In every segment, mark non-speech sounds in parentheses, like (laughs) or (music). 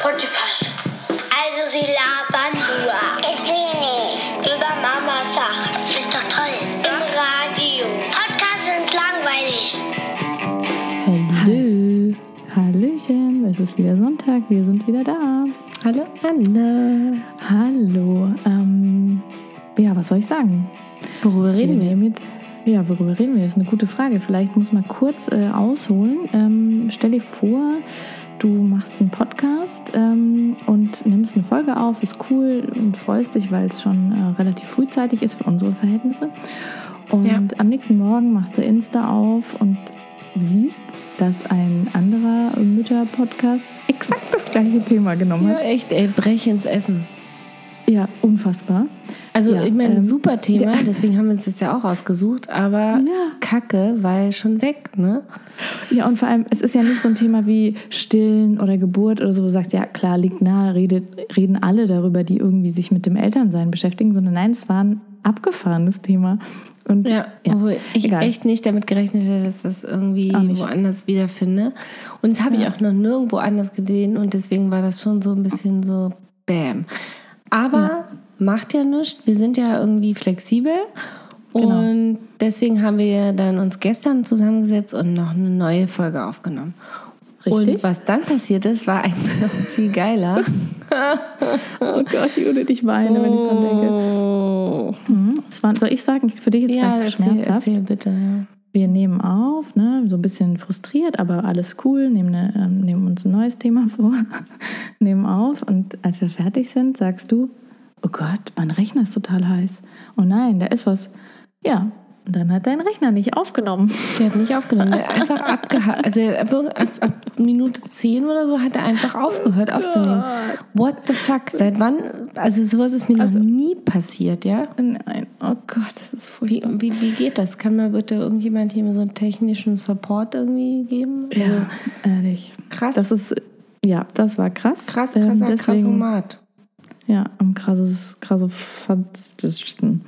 Podcast. Also sie labern nur. Ich will nicht. Über Mama Sachen. Ist doch toll. Im Radio. Podcasts sind langweilig. Hallo. Hallöchen, es ist wieder Sonntag, wir sind wieder da. Hallo Anna. Hallo. Ähm, ja, was soll ich sagen? Worüber reden wir? nehmen jetzt, ja, worüber reden wir? Das ist eine gute Frage. Vielleicht muss man kurz äh, ausholen. Ähm, stell dir vor, du machst einen Podcast ähm, und nimmst eine Folge auf, ist cool und freust dich, weil es schon äh, relativ frühzeitig ist für unsere Verhältnisse. Und Ja. am nächsten Morgen machst du Insta auf und siehst, dass ein anderer Mütter-Podcast exakt das gleiche Thema genommen Ja, hat. echt, ey, brech ins Essen. Ja, unfassbar. Also, Ja, ich meine, ähm, super Thema, ja. deswegen haben wir uns das ja auch ausgesucht, aber Ja. Kacke, weil schon weg, ne? Ja, und vor allem, es ist ja nicht so ein Thema wie Stillen oder Geburt oder so, wo du sagst, ja klar, liegt nahe, redet, reden alle darüber, die irgendwie sich mit dem Elternsein beschäftigen, sondern nein, es war ein abgefahrenes Thema. Und Ja, obwohl ich egal. echt nicht damit gerechnet hätte, dass das irgendwie woanders wiederfinde. Und das habe ich auch noch nirgendwo anders gesehen und deswegen war das schon so ein bisschen so Bam. Aber macht ja nichts, wir sind ja irgendwie flexibel. Genau. Und deswegen haben wir dann uns gestern zusammengesetzt und noch eine neue Folge aufgenommen. Richtig. Und was dann passiert ist, war eigentlich noch viel geiler. (laughs) Oh Gott, Judith, ich weine, wenn ich dran denke. Oh. Mhm. War, soll ich sagen, für dich ist es Ja, vielleicht zu erzähl, schmerzhaft. erzähl bitte. Ja. Wir nehmen auf, ne, so ein bisschen frustriert, aber alles cool, nehmen, eine, ähm, nehmen uns ein neues Thema (laughs) vor, nehmen auf und als wir fertig sind, sagst du, oh Gott, mein Rechner ist total heiß. Oh nein, da ist was. Ja, dann hat dein Rechner nicht aufgenommen. Der hat nicht aufgenommen, der hat einfach abgehakt. Also ab, ab Minute 10 oder so hat er einfach aufgehört aufzunehmen. What the fuck? Seit wann? Also sowas ist mir noch nie passiert, ja? Nein, oh Gott, das ist Wie, furchtbar. wie, wie geht das? Kann mir bitte irgendjemand hier mal so einen technischen Support irgendwie geben? Also, Ja, ehrlich. krass. Das ist, ja, das war krass. krass, Ähm, krasser, deswegen- krassomat. Ja, am krasses, krassofastischsten.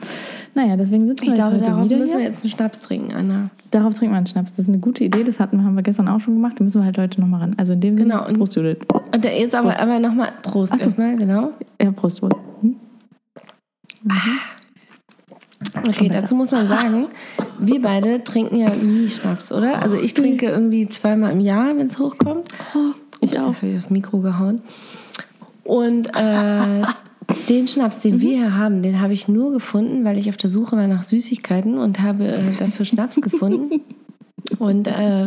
Naja, deswegen sitzen Ich wir glaube, jetzt heute darauf wieder müssen hier. wir jetzt einen Schnaps trinken, Anna. Darauf trinken wir einen Schnaps. Das ist eine gute Idee. Das hatten haben wir gestern auch schon gemacht. Den müssen wir halt heute nochmal ran. Also in dem Genau, Sinne, und- Prost, Judith. Und der- jetzt aber, aber nochmal Prost Ach so. erstmal, genau. Ja, Prost, Prost. Hm? Okay, besser. dazu muss man sagen, wir beide trinken ja nie Schnaps, oder? Also ich trinke irgendwie zweimal im Jahr, wenn es hochkommt. ich Ups, auch. jetzt habe ich aufs Mikro gehauen. Und äh, (laughs) den Schnaps, den wir hier haben, den habe ich nur gefunden, weil ich auf der Suche war nach Süßigkeiten und habe äh, dafür Schnaps (laughs) gefunden. Und äh,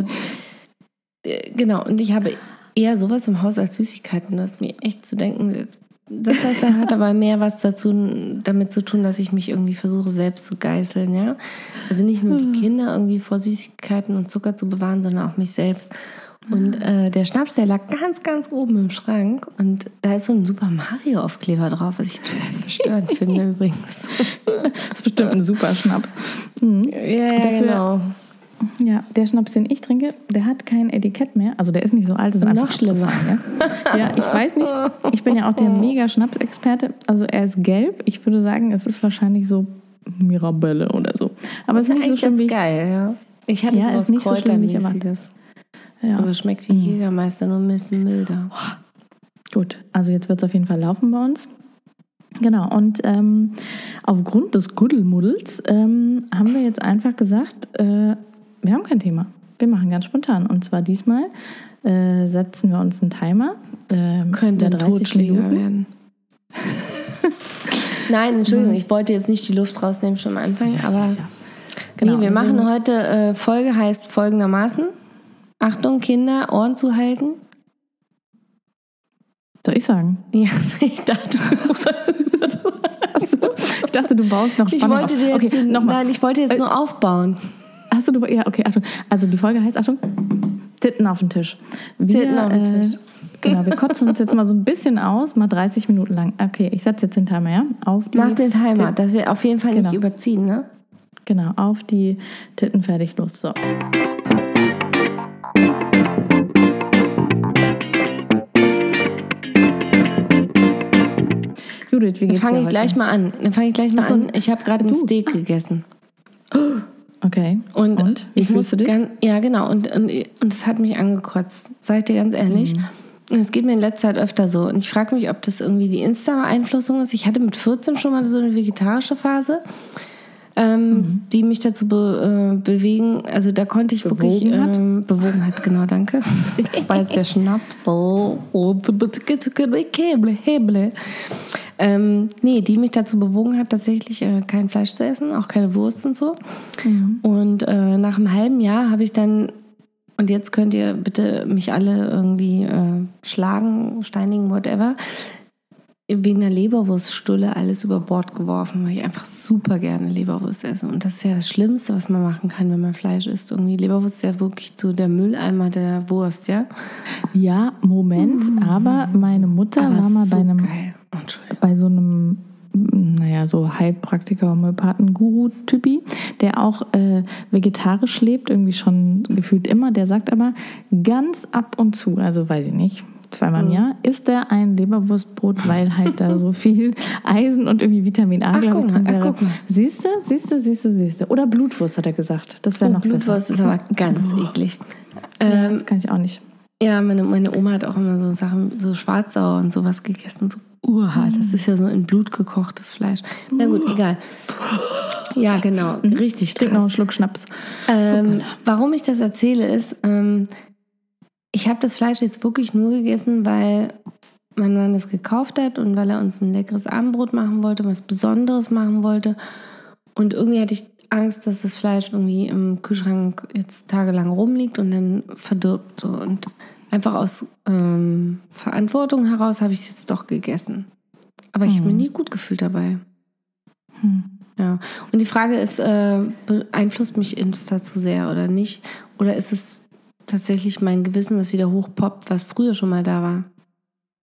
äh, genau, und ich habe eher sowas im Haus als Süßigkeiten. Das ist mir echt zu denken. Das heißt, er hat aber mehr was dazu, damit zu tun, dass ich mich irgendwie versuche, selbst zu geißeln, ja. Also nicht nur die Kinder irgendwie vor Süßigkeiten und Zucker zu bewahren, sondern auch mich selbst. Und äh, der Schnaps, der lag ganz, ganz oben im Schrank und da ist so ein Super Mario Aufkleber drauf, was ich total (laughs) verstörend finde übrigens. Das ist bestimmt ein super Schnaps. Mhm. Ja, ja, Dafür- genau. Ja, der Schnaps, den ich trinke, der hat kein Etikett mehr. Also der ist nicht so alt. Das ist Noch einfach schlimmer. abgefahren, Ja? ja, ich weiß nicht. Ich bin ja auch der (laughs) mega Schnapsexperte. Also er ist gelb. Ich würde sagen, es ist wahrscheinlich so Mirabelle oder so. Aber es ist nicht so schlimm wie ich. geil, ja. Ich hatte Ja, sowas ist nicht so schlimm, wie ich erwartet. Ja. Also schmeckt wie Jägermeister, nur ein bisschen milder. Gut, also jetzt wird es auf jeden Fall laufen bei uns. Genau, und ähm, aufgrund des Kuddelmuddels ähm, haben wir jetzt einfach gesagt, äh, wir haben kein Thema. Wir machen ganz spontan. Und zwar diesmal äh, setzen wir uns einen Timer. ähm, Könnte ein über 30 Totschläger Minuten. werden. (laughs) Nein, Entschuldigung, ich wollte jetzt nicht die Luft rausnehmen schon am Anfang, aber sicher. Genau, nee, wir machen heute, äh, Folge heißt folgendermaßen. Achtung, Kinder, Ohren zuhalten. Soll ich sagen? Ja, (laughs) ich dachte, (laughs) Achso, ich dachte, du baust noch ich Spannung wollte auf. dir jetzt, okay, nein, ich wollte jetzt nur aufbauen. Hast du, ja, okay, Achtung. Also die Folge heißt, Achtung, Titten auf den Tisch. Wir, Titten auf den Tisch. Äh, genau, wir kotzen uns jetzt mal so ein bisschen aus, mal 30 Minuten lang. Okay, ich setze jetzt den Timer, ja? Auf Mach den Timer, dass wir auf jeden Fall Genau. nicht überziehen, ne? Genau, auf die Titten fertig los. So. Judith, wie Dann geht's dir fange ich heute? gleich mal an. Dann fange ich gleich mal Ach so, an. Ich habe gerade ein. Steak gegessen. Okay. Und, Und? Wie ich fühlst muss du dich? Ganz, ja, genau. Und, und, und das hat mich angekotzt. Sag ich dir ganz ehrlich. Es geht mir in letzter Zeit öfter so. Und ich frage mich, ob das irgendwie die Insta-Beeinflussung ist. Ich hatte mit 14 schon mal so eine vegetarische Phase, ähm, Mhm. die mich dazu be äh, bewegen. Also da konnte ich wirklich. Bewogen hat? Ähm, bewogen hat, genau, danke. (laughs) Das war jetzt der Schnaps. Ähm, nee, die mich dazu bewogen hat, tatsächlich äh, kein Fleisch zu essen, auch keine Wurst und so. Und äh, nach einem halben Jahr habe ich dann, und jetzt könnt ihr bitte mich alle irgendwie äh, schlagen, steinigen, whatever, wegen der Leberwurststulle alles über Bord geworfen, weil ich einfach super gerne Leberwurst esse. Und das ist ja das Schlimmste, was man machen kann, wenn man Fleisch isst. Irgendwie Leberwurst ist ja wirklich so der Mülleimer der Wurst, ja. Ja, Moment, aber meine Mutter Aber war mal so bei einem bei so einem, naja, so Heilpraktiker, Homöopathen-Guru-Typi, der auch äh, vegetarisch lebt, irgendwie schon gefühlt immer. Der sagt aber ganz ab und zu, also weiß ich nicht, zweimal Mhm. im Jahr, isst er ein Leberwurstbrot, weil halt da so viel Eisen und irgendwie Vitamin A, glaube ich, drin wäre. Siehst du, siehst du, siehst du, siehst du. Oder Blutwurst, hat er gesagt. Das wäre Oh, noch Blutwurst besser. ist aber ganz eklig. Ja, Ähm, das kann ich auch nicht. Ja, meine, meine Oma hat auch immer so Sachen, so Schwarzsauer und sowas gegessen. So urhart. Das ist ja so in Blut gekochtes Fleisch. Na gut, egal. Ja, genau. Richtig Trink noch einen. Schluck Schnaps. Ähm, warum ich das erzähle, ist, ähm, ich habe das Fleisch jetzt wirklich nur gegessen, weil mein Mann das gekauft hat und weil er uns ein leckeres Abendbrot machen wollte, was Besonderes machen wollte. Und irgendwie hatte ich Angst, dass das Fleisch irgendwie im Kühlschrank jetzt tagelang rumliegt und dann verdirbt. So. Und einfach aus ähm, Verantwortung heraus habe ich es jetzt doch gegessen. Aber ich habe mich nie gut gefühlt dabei. Hm. Ja. Und die Frage ist, äh, beeinflusst mich Insta zu sehr oder nicht? Oder ist es tatsächlich mein Gewissen, was wieder hochpoppt, was früher schon mal da war?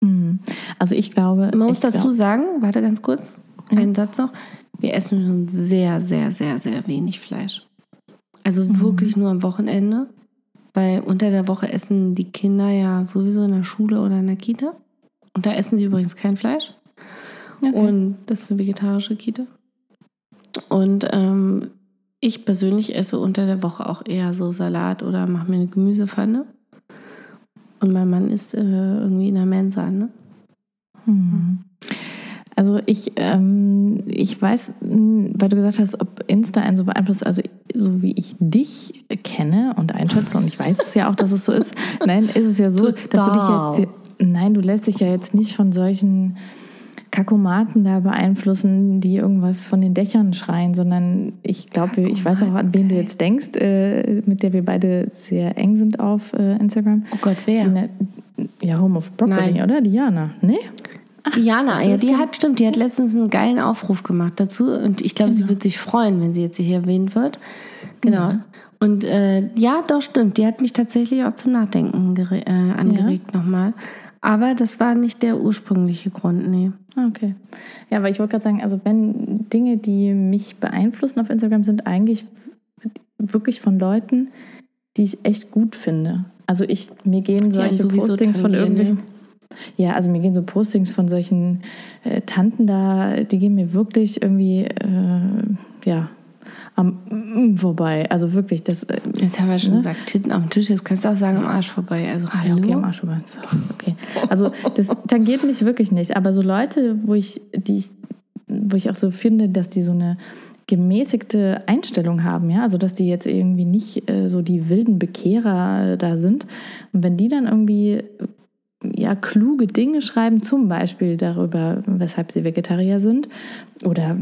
Hm. Also ich glaube. Man muss dazu glaub- sagen, warte ganz kurz, Ja. einen Satz noch. Wir essen schon sehr, sehr, sehr, sehr wenig Fleisch. Also Mhm. wirklich nur am Wochenende. Weil unter der Woche essen die Kinder ja sowieso in der Schule oder in der Kita. Und da essen sie übrigens kein Fleisch. Okay. Und das ist eine vegetarische Kita. Und ähm, ich persönlich esse unter der Woche auch eher so Salat oder mache mir eine Gemüsepfanne. Und mein Mann ist äh, irgendwie in der Mensa, ne? Hm. Also ich, ähm, ich weiß, mh, weil du gesagt hast, ob Insta einen so beeinflusst, also so wie ich dich kenne und einschätze, und ich weiß es ja auch, dass es so ist, nein, ist es ja so, dass du dich Total. jetzt, nein, du lässt dich ja jetzt nicht von solchen Kakomaten da beeinflussen, die irgendwas von den Dächern schreien, sondern ich glaube, ich weiß auch, an wen du jetzt denkst, äh, mit der wir beide sehr eng sind auf äh, Instagram. Oh Gott, wer? Die, ne- ja, Home of Broccoli, Nein. oder? Diana, ne? Jana, ja, das die kann- hat, stimmt, die hat letztens einen geilen Aufruf gemacht dazu und ich glaube, sie wird sich freuen, wenn sie jetzt hier erwähnt wird. Genau. Und äh, ja, doch, stimmt, die hat mich tatsächlich auch zum Nachdenken äh, angeregt nochmal. Aber das war nicht der ursprüngliche Grund, nee. Ah, Okay. Ja, aber ich wollte gerade sagen, also wenn Dinge, die mich beeinflussen auf Instagram, sind eigentlich wirklich von Leuten, die ich echt gut finde. Also ich, mir gehen solche sowieso Postings von tangieren, irgendwelchen. ne? Ja, also mir gehen so Postings von solchen äh, Tanten da, die gehen mir wirklich irgendwie, äh, ja, am mm, vorbei. Also wirklich, das. Äh, Jetzt haben wir schon Ne? gesagt, Titten am Tisch, jetzt kannst du auch sagen, am Arsch vorbei. Also, Ah, hallo? ja, okay, am Arsch vorbei. Okay. Also das (laughs) tangiert mich wirklich nicht. Aber so Leute, wo ich, die ich, wo ich auch so finde, dass die so eine gemäßigte Einstellung haben, ja, also dass die jetzt irgendwie nicht äh, so die wilden Bekehrer äh, da sind. Und wenn die dann irgendwie ja, kluge Dinge schreiben, zum Beispiel darüber, weshalb sie Vegetarier sind oder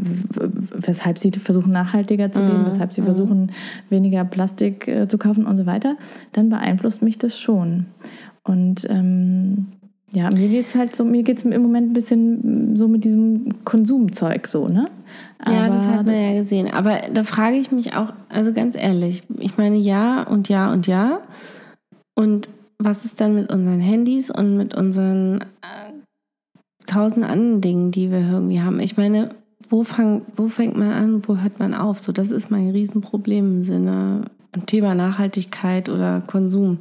weshalb sie versuchen, nachhaltiger zu leben, weshalb sie versuchen, weniger Plastik äh, zu kaufen und so weiter, dann beeinflusst mich das schon. Und ähm, ja, mir geht es halt so, mir geht es im Moment ein bisschen so mit diesem Konsumzeug so, ne? Ja, das Aber hat man ja gesehen. Aber da frage ich mich auch, also ganz ehrlich, ich meine ja und ja und ja. Und was ist dann mit unseren Handys und mit unseren äh, tausend anderen Dingen, die wir irgendwie haben? Ich meine, wo, fang, wo fängt man an, wo hört man auf? So, das ist mein Riesenproblem im Sinne Thema Nachhaltigkeit oder Konsum.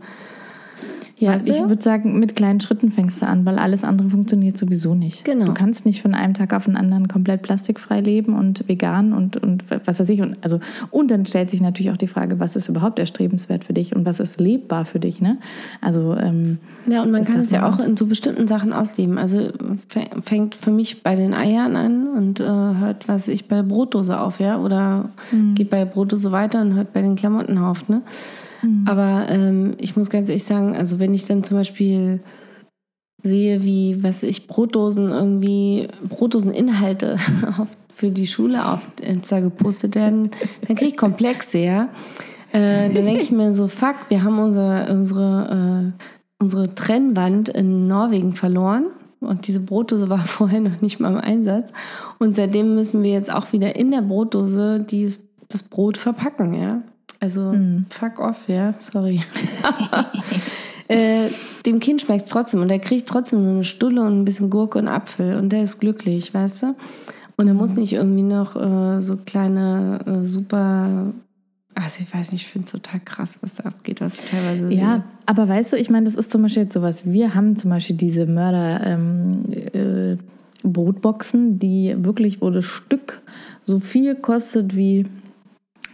Ja, Weißt ich du? würde sagen, mit kleinen Schritten fängst du an, weil alles andere funktioniert sowieso nicht. Genau. Du kannst nicht von einem Tag auf den anderen komplett plastikfrei leben und vegan und, und was weiß ich. Und, also, und dann stellt sich natürlich auch die Frage, was ist überhaupt erstrebenswert für dich und was ist lebbar für dich. Ne? Also, ähm, Ja, und man kann es ja auch in so bestimmten Sachen ausleben. Also fä- fängt für mich bei den Eiern an und äh, hört, was ich bei der Brotdose auf, ja? Oder geht bei der Brotdose weiter und hört bei den Klamotten auf, ne? Aber ähm, ich muss ganz ehrlich sagen, also wenn ich dann zum Beispiel sehe, wie, was ich, Brotdosen irgendwie, Brotdoseninhalte (laughs) für die Schule auf Insta gepostet werden, dann kriege ich Komplexe, ja. Äh, dann denke ich mir so, fuck, wir haben unser, unsere, äh, unsere Trennwand in Norwegen verloren. Und diese Brotdose war (laughs) vorher noch nicht mal im Einsatz. Und seitdem müssen wir jetzt auch wieder in der Brotdose dies, das Brot verpacken, ja. Also fuck off, ja, sorry. (laughs) äh, dem Kind schmeckt es trotzdem und er kriegt trotzdem nur eine Stulle und ein bisschen Gurke und Apfel und der ist glücklich, weißt du? Und er muss nicht irgendwie noch äh, so kleine äh, super. Also ich weiß nicht, ich finde es total krass, was da abgeht, was ich teilweise Ja, sehe. aber weißt du, ich meine, das ist zum Beispiel jetzt sowas. Wir haben zum Beispiel diese Mörder ähm, äh, Brotboxen, die wirklich, wo das Stück so viel kostet wie,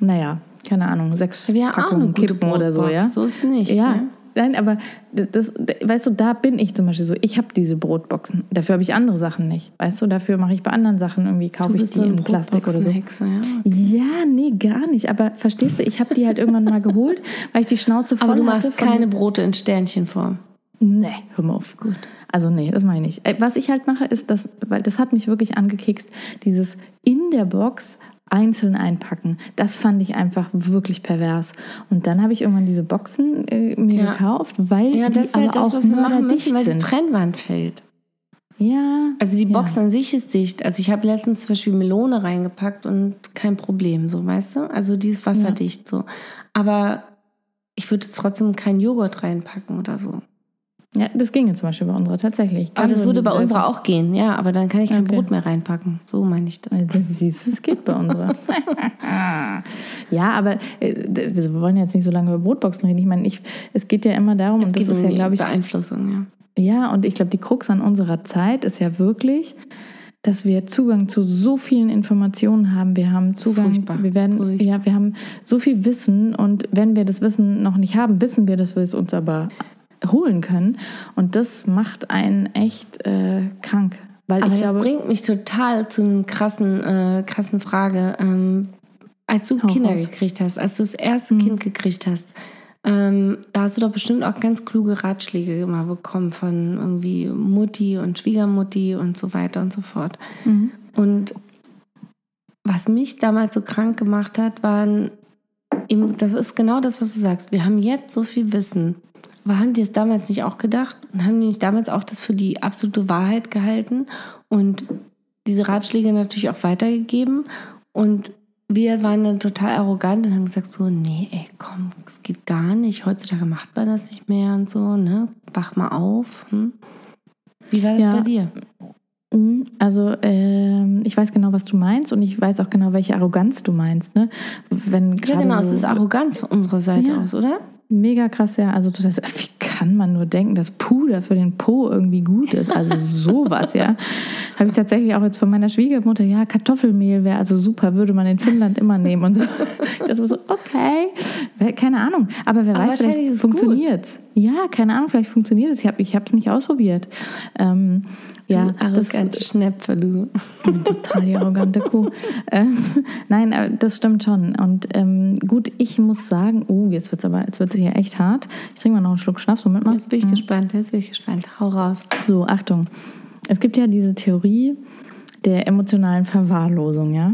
naja, keine Ahnung, sechs auch eine Packungen gute Kippen oder so, ja. so ist nicht, Ja. ne? Nein, aber das, weißt du, da bin ich zum Beispiel so. Ich habe diese Brotboxen. Dafür habe ich andere Sachen nicht. Weißt du, dafür mache ich bei anderen Sachen irgendwie, kaufe ich die so in Plastik oder so. Brotboxenhexe, ja. Ja, nee, gar nicht. Aber verstehst du, ich habe die halt irgendwann mal geholt, (laughs) weil ich die Schnauze voll Aber du hatte machst keine Brote in Sternchenform. Nee, hör mal auf. Gut. Also nee, das meine ich nicht. Äh, Was ich halt mache, ist, dass, weil das hat mich wirklich angekekst, dieses in der Box einzeln einpacken. Das fand ich einfach wirklich pervers. Und dann habe ich irgendwann diese Boxen äh, mir Ja. gekauft, weil Ja, die das ist halt aber das, auch was wir machen müssen, weil die. Trennwand fällt. Ja. Also die ja. Box an sich ist dicht. Also ich habe letztens zum Beispiel Melone reingepackt und kein Problem, so weißt du? Also die ist wasserdicht so. Aber ich würde trotzdem keinen Joghurt reinpacken oder so. Ja, das ginge zum Beispiel bei unserer tatsächlich. Aber das würde bei unserer auch gehen, ja. Aber dann kann ich kein Okay. Brot mehr reinpacken. So meine ich das. Ja, Das siehst es geht bei unserer. (laughs) ja, aber äh, wir wollen jetzt nicht so lange über Brotboxen reden. Ich meine, ich, es geht ja immer darum, Es und das geht ist um ja, glaube ich, Beeinflussung, ja. Ja, und ich glaube, die Krux an unserer Zeit ist ja wirklich, dass wir Zugang zu so vielen Informationen haben. Wir haben Zugang, zu, wir werden, Furchtbar. ja, wir haben so viel Wissen und wenn wir das Wissen noch nicht haben, wissen wir, dass wir es uns aber holen können. Und das macht einen echt äh, krank. Weil Aber ich das glaube, bringt mich total zu einer krassen, äh, krassen Frage. Ähm, als du Kinder raus. gekriegt hast, als du das erste Kind gekriegt hast, ähm, da hast du doch bestimmt auch ganz kluge Ratschläge immer bekommen von irgendwie Mutti und Schwiegermutti und so weiter und so fort. Und was mich damals so krank gemacht hat, waren eben, das ist genau das, was du sagst. Wir haben jetzt so viel Wissen. Haben die es damals nicht auch gedacht? Und haben die nicht damals auch das für die absolute Wahrheit gehalten und diese Ratschläge natürlich auch weitergegeben? Und wir waren dann total arrogant und haben gesagt so, nee, ey, komm, das geht gar nicht. Heutzutage macht man das nicht mehr und so, ne? Wach mal auf. Hm? Wie war das Ja. bei dir? Mhm. Also ähm, ich weiß genau, was du meinst und ich weiß auch genau, welche Arroganz du meinst. Ne? Wenn Ja, genau, so, es ist Arroganz von unserer Seite Ja. aus, oder? Mega krass, ja. Also das, wie kann man nur denken, dass Puder für den Po irgendwie gut ist? Also sowas, ja. (laughs) Habe ich tatsächlich auch jetzt von meiner Schwiegermutter, ja, Kartoffelmehl wäre also super, würde man in Finnland immer nehmen und so. (laughs) Ich dachte mir so, okay, keine Ahnung. Aber wer Aber weiß, vielleicht funktioniert es. Ja, keine Ahnung, vielleicht funktioniert es. Ich habe es nicht ausprobiert. Ähm, ja, du arrogante Schnäpfe, du. Total die arrogante Kuh. ähm, nein, aber das stimmt schon. Und ähm, gut, ich muss sagen, oh, jetzt wird es aber, jetzt wird es hier echt hart. Ich trinke mal noch einen Schluck Schnaps, Moment mal. Jetzt bin ich gespannt, jetzt bin ich gespannt. Hau raus. So, Achtung. Es gibt ja diese Theorie der emotionalen Verwahrlosung, ja.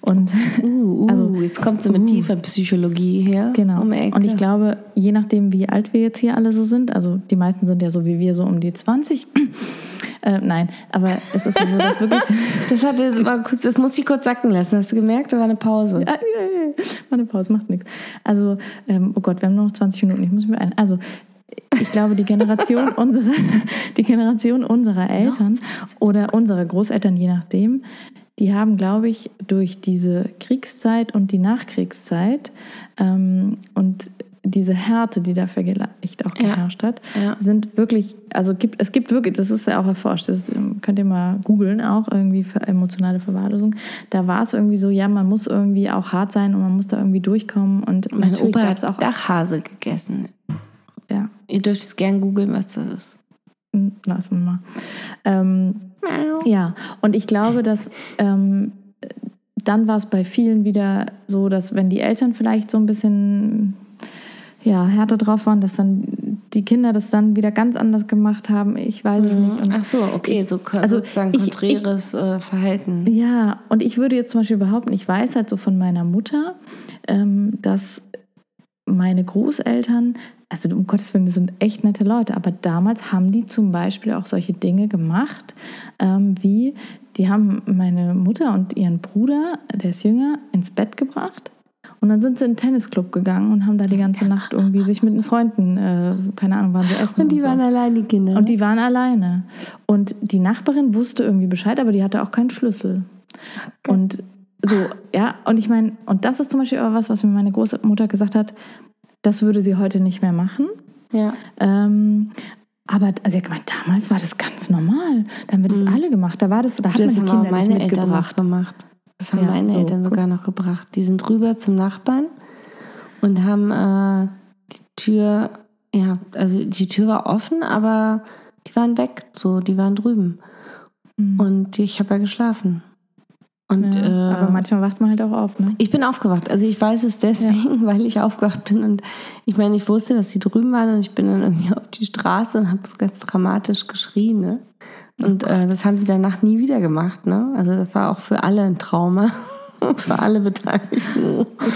Und Uh, uh, Also, jetzt kommt sie mit uh. tiefer Psychologie her. Genau. Um. Und ich glaube, je nachdem, wie alt wir jetzt hier alle so sind, also die meisten sind ja so wie wir, so um die 20. Äh, nein, aber es ist ja so, dass wirklich. (laughs) das, hat, das, war kurz, das muss ich kurz sacken lassen. Hast du gemerkt? Da war eine Pause. Ja, ja, ja. Mal eine Pause, macht nichts. Also, ähm, oh Gott, wir haben nur noch 20 Minuten, ich muss mir ein. Also, ich glaube, die Generation (laughs) unserer, die Generation unserer Eltern oder unserer Großeltern, je nachdem, die haben, glaube ich, durch diese Kriegszeit und die Nachkriegszeit ähm, und diese Härte, die da vielleicht auch Ja. geherrscht hat, Ja. sind wirklich, also gibt, es gibt wirklich, das ist ja auch erforscht, das ähm, könnt ihr mal googeln auch, irgendwie für emotionale Verwahrlosung. Da war es irgendwie so, ja, man muss irgendwie auch hart sein und man muss da irgendwie durchkommen und Mein Opa hat auch, Dachhase gegessen. Ihr dürft jetzt gern googeln, was das ist. hm, lassen wir mal. Ähm, Ja, und ich glaube, dass ähm, dann war es bei vielen wieder so, dass wenn die Eltern vielleicht so ein bisschen ja, härter drauf waren, dass dann die Kinder das dann wieder ganz anders gemacht haben. Ich weiß es nicht. Und Ach so, okay, so also sozusagen ich- konträres äh, Verhalten. ja, und ich würde jetzt zum Beispiel behaupten, ich weiß halt so von meiner Mutter, ähm, dass meine Großeltern, also um Gottes Willen, das sind echt nette Leute, aber damals haben die zum Beispiel auch solche Dinge gemacht, ähm, wie die haben meine Mutter und ihren Bruder, der ist jünger, ins Bett gebracht. Und dann sind sie in den Tennisclub gegangen und haben da die ganze Nacht irgendwie sich mit den Freunden, äh, keine Ahnung, waren sie essen. Und die so. waren allein, die Kinder. Und die waren alleine. Und die Nachbarin wusste irgendwie Bescheid, aber die hatte auch keinen Schlüssel. Und so, ja, und ich meine, und das ist zum Beispiel aber was, was mir meine Großmutter gesagt hat, das würde sie heute nicht mehr machen. ja. Ähm, aber also hat gemeint, damals war das ganz normal. Da haben wir das alle gemacht. Da war das, da hat man Mhm. Das die haben Kinder meine nicht mitgebracht. gemacht. Das haben Ja, meine so, Eltern sogar noch gebracht. Die sind rüber zum Nachbarn und haben äh, die Tür, ja, also die Tür war offen, aber die waren weg, so, die waren drüben. Mhm. Und ich habe ja geschlafen. Und Ja, äh, aber manchmal wacht man halt auch auf, ne? ich bin aufgewacht. Also ich weiß es deswegen, (laughs) weil ich aufgewacht bin. Und ich meine, ich wusste, dass sie drüben waren und ich bin dann irgendwie auf die Straße und habe so ganz dramatisch geschrien. Ne? Und äh, das haben sie danach nie wieder gemacht. Ne? Also das war auch für alle ein Trauma. (laughs) für alle Beteiligten. Oh Gott.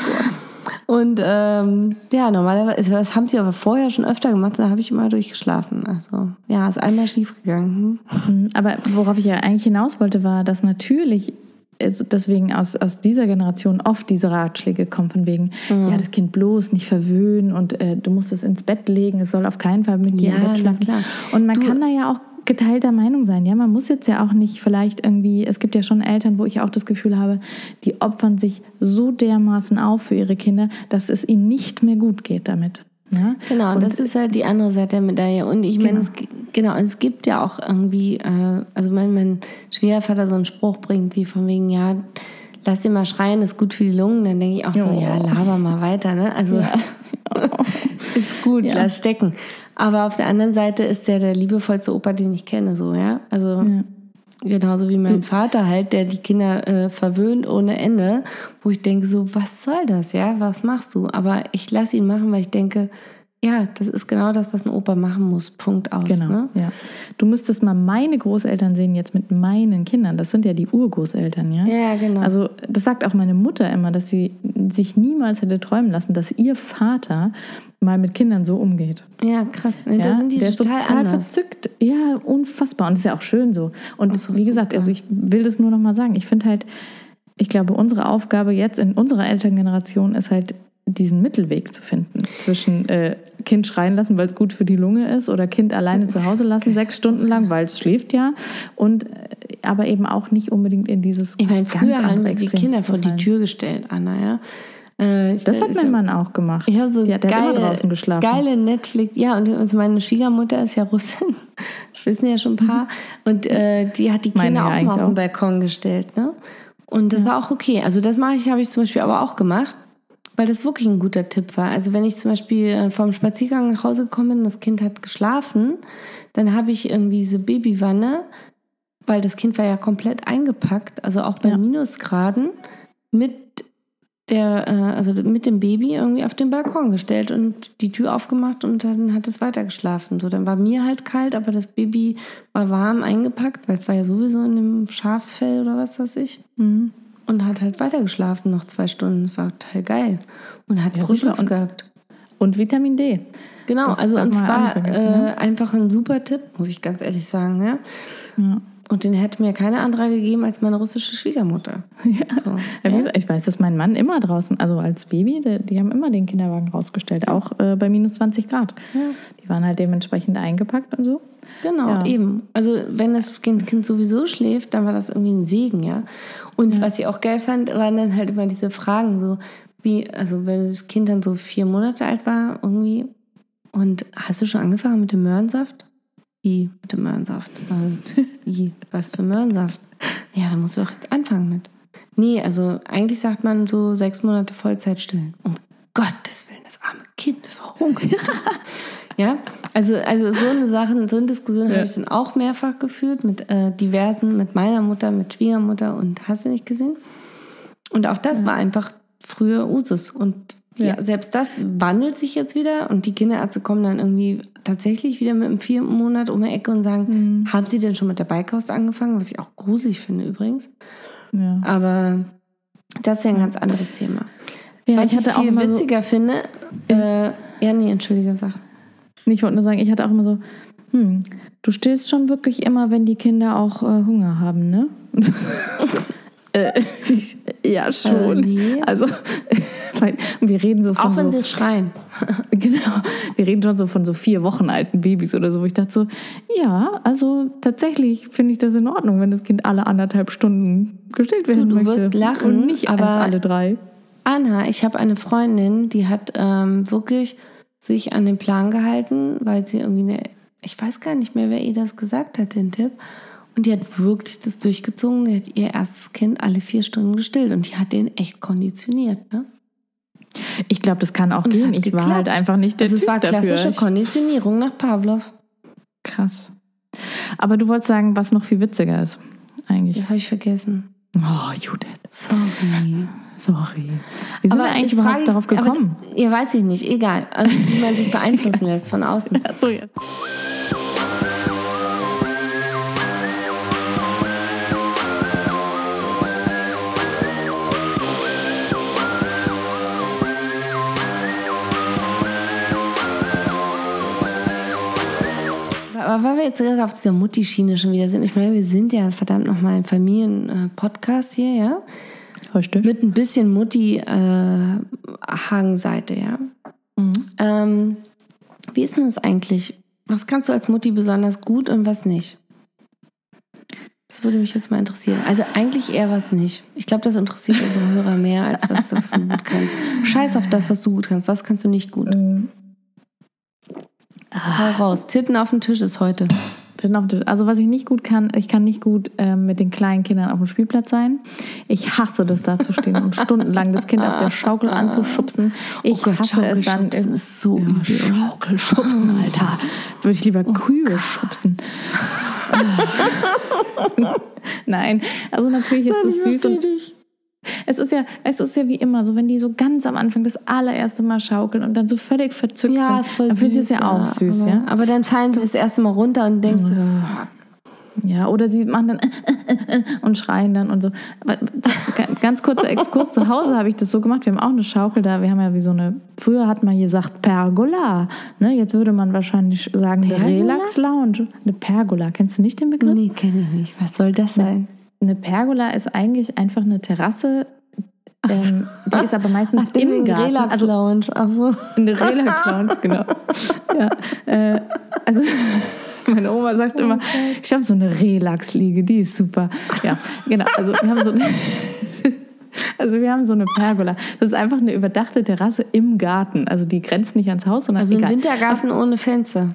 Und ähm, ja, normalerweise, das haben sie aber vorher schon öfter gemacht, da habe ich immer durchgeschlafen. Also ja, ist einmal schief gegangen. Mhm, Aber worauf ich ja eigentlich hinaus wollte, war, dass natürlich also deswegen aus, aus dieser Generation oft diese Ratschläge kommen von wegen, Mhm. ja, das Kind bloß nicht verwöhnen und äh, du musst es ins Bett legen, es soll auf keinen Fall mit dir Ja, im Bett schlafen. klar. Und man Du- kann da ja auch geteilter Meinung sein. Ja, man muss jetzt ja auch nicht vielleicht irgendwie, es gibt ja schon Eltern, wo ich auch das Gefühl habe, die opfern sich so dermaßen auf für ihre Kinder, dass es ihnen nicht mehr gut geht damit. Ja? Genau, und das ist halt die andere Seite der Medaille. Und ich meine, Genau. es, gi- genau, es gibt ja auch irgendwie, äh, also wenn mein Schwiegervater so einen Spruch bringt, wie von wegen, ja, lass den mal schreien, ist gut für die Lungen, dann denke ich auch so, Ja. ja, laber mal weiter, ne? Also (laughs) ist gut, Ja. lass stecken. Aber auf der anderen Seite ist der der liebevollste Opa, den ich kenne, so, ja. Also Ja. Genauso wie mein Vater halt, der die Kinder äh, verwöhnt ohne Ende, wo ich denke so, was soll das, ja, was machst du? Aber ich lasse ihn machen, weil ich denke, ja, das ist genau das, was ein Opa machen muss, Punkt aus. Genau, Ne? ja. Du müsstest mal meine Großeltern sehen jetzt mit meinen Kindern. Das sind ja die Urgroßeltern, ja? Ja, genau. Also das sagt auch meine Mutter immer, dass sie sich niemals hätte träumen lassen, dass ihr Vater mal mit Kindern so umgeht. ja, krass. Ne, Ja? da sind die Der ist total, total verzückt. Ja, unfassbar. Und das ist ja auch schön so. Und ist wie gesagt, super. also ich will das nur noch mal sagen. Ich finde halt, ich glaube, unsere Aufgabe jetzt in unserer Elterngeneration ist halt, diesen Mittelweg zu finden zwischen äh, Kind schreien lassen, weil es gut für die Lunge ist, oder Kind alleine zu Hause lassen, sechs Stunden lang, weil es schläft ja, und äh, aber eben auch nicht unbedingt in dieses Ich meine, früher haben die Kinder vor die. Tür gestellt, Anna, ja. Äh, Das weiß- hat mein Mann auch gemacht. Ich habe so ja, der geile, hat immer draußen geschlafen. geile Netflix. Ja, und also meine Schwiegermutter ist ja Russin. Das (laughs) wissen ja schon ein paar. Und äh, die hat die Meine Kinder ja auch mal auf den. Balkon gestellt. Ne? Und das war auch okay. Also das mache ich, habe ich zum Beispiel aber auch gemacht, weil das wirklich ein guter Tipp war. Also wenn ich zum Beispiel äh, vom Spaziergang nach Hause gekommen bin, das Kind hat geschlafen, dann habe ich irgendwie diese Babywanne, weil das Kind war ja komplett eingepackt, also auch bei Ja. Minusgraden, mit der, äh, also mit dem Baby irgendwie auf den Balkon gestellt und die Tür aufgemacht und dann hat es weitergeschlafen. So, dann war mir halt kalt, aber das Baby war warm eingepackt, weil es war ja sowieso in dem Schafsfell oder was weiß ich. Mhm. Und hat halt weitergeschlafen noch zwei Stunden. Das war total geil. Und hat Ja. Und- gehabt. Und Vitamin D. Genau, Das also und zwar vergessen, ne? äh, einfach ein super Tipp, muss ich ganz ehrlich sagen. Ja? Ja. Und den hätte mir keine andere gegeben als meine russische Schwiegermutter. (laughs) Ja. So, Ja, ja? ich weiß, dass mein Mann immer draußen, also als Baby, die, die haben immer den Kinderwagen rausgestellt, auch äh, bei minus 20 Grad. Die waren halt dementsprechend eingepackt und so. Genau, Ja. eben. Also wenn das Kind, kind sowieso schläft, dann war das irgendwie ein Segen, ja. Und was ich auch geil fand, waren dann halt immer diese Fragen so, wie, also wenn das Kind dann so vier Monate alt war, irgendwie. Und hast du schon angefangen mit dem Möhrensaft? Wie mit dem Möhrensaft? Ähm, Wie? Was für Möhrensaft? Ja, da musst du doch jetzt anfangen mit. Nee, also eigentlich sagt man so sechs Monate Vollzeit stillen. Um Gottes Willen, das arme Kind, das verhungert. (laughs) ja, also, also so eine Sache, so eine Diskussion Ja. habe ich dann auch mehrfach geführt mit äh, diversen, mit meiner Mutter, mit Schwiegermutter und hast du nicht gesehen? Und auch das war einfach früher Usus. Und ja. Ja. selbst das wandelt sich jetzt wieder und die Kinderärzte kommen dann irgendwie tatsächlich wieder mit einem vierten Monat um die Ecke und sagen, haben Sie denn schon mit der Beikost angefangen? Was ich auch gruselig finde übrigens. Ja, Aber das ist ja ein ganz anderes Thema. ja Was ich ich, viel immer so, witziger finde, äh, ja, nee, entschuldige, sag. Nee, ich wollte nur sagen, ich hatte auch immer so, hm, du stillst schon wirklich immer, wenn die Kinder auch äh, Hunger haben, ne? (laughs) äh, (laughs) ja, schon. Äh, nee. Also, (laughs) wir reden so von Auch wenn so, sie schreien. (laughs) genau, wir reden schon so von so vier Wochen alten Babys oder so. wo Ich dachte so, ja, also tatsächlich finde ich das in Ordnung, wenn das Kind alle anderthalb Stunden gestillt werden du möchte. wirst lachen, und nicht aber- erst alle drei. Anna, ich habe eine Freundin, die hat ähm, wirklich sich an den Plan gehalten, weil sie irgendwie eine, ich weiß gar nicht mehr, wer ihr das gesagt hat, den Tipp. Und die hat wirklich das durchgezogen. Die hat ihr erstes Kind alle vier Stunden gestillt und die hat den echt konditioniert. Ne? Ich glaube, das kann auch Und gehen. Ich war geklappt. halt einfach nicht der Also es Typ war dafür. klassische Ich- Konditionierung nach Pavlov. Krass. Aber du wolltest sagen, was noch viel witziger ist, eigentlich. Das habe ich vergessen. Oh, Judith, Sorry. sorry. Wie sind wir eigentlich überhaupt ich- darauf gekommen? Aber, ja, weiß ich nicht. Egal. Also, wie man sich beeinflussen (laughs) lässt von außen. Achso, jetzt. Aber weil wir jetzt gerade auf dieser Mutti-Schiene schon wieder sind, ich meine, wir sind ja verdammt nochmal ein Familien-Podcast hier, ja? Richtig. Mit ein bisschen Mutti-Hangseite, ja? Mhm. Ähm, wie ist denn das eigentlich? Was kannst du als Mutti besonders gut und was nicht? Das würde mich jetzt mal interessieren. Also eigentlich eher was nicht. Ich glaube, das interessiert unsere Hörer mehr, als was das du gut kannst. Scheiß auf das, was du gut kannst. Was kannst du nicht gut? Hau raus. Titten auf dem Tisch ist heute. Drin auf dem Tisch. Also was ich nicht gut kann, ich kann nicht gut ähm, mit den kleinen Kindern auf dem Spielplatz sein. Ich hasse das da zu stehen und stundenlang das Kind auf der Schaukel anzuschubsen. Ich Gott, hasse es dann. Schaukelschubsen ist so ja, übel. Schaukelschubsen, Alter. Würde ich lieber Kühe schubsen. (laughs) Nein, also natürlich ist es süß und es ist ja, es ist ja wie immer so, wenn die so ganz am Anfang das allererste Mal schaukeln und dann so völlig verzückt Ja, sind, ist voll dann süß. ich es ja, auch süß, aber, ja. Aber dann fallen sie das erste Mal runter und denkst, du, Ja, oder sie machen dann (laughs) und schreien dann und so. Aber Ganz kurzer Exkurs. Zu Hause habe ich das so gemacht. Wir haben auch eine Schaukel da. Wir haben ja wie so eine. Früher hat man gesagt Pergola. Ne, jetzt würde man wahrscheinlich sagen Pergola? Relax Lounge. Eine Pergola. Kennst du nicht den Begriff? nee, kenne ich nicht. Was soll das sein? Eine Pergola ist eigentlich einfach eine Terrasse. Ähm, die ist aber meistens Ach, im Garten. Relax Also Lounge. Ach so. eine Relax Lounge, genau. Ja, äh, also (laughs) meine Oma sagt immer, ich habe so eine Relax-Liege, die ist super. Ja, genau. Also wir haben so eine, (laughs) also wir haben so eine Pergola. Das ist einfach eine überdachte Terrasse im Garten. Also die grenzt nicht ans Haus, sondern Also ein egal. Wintergarten ohne Fenster.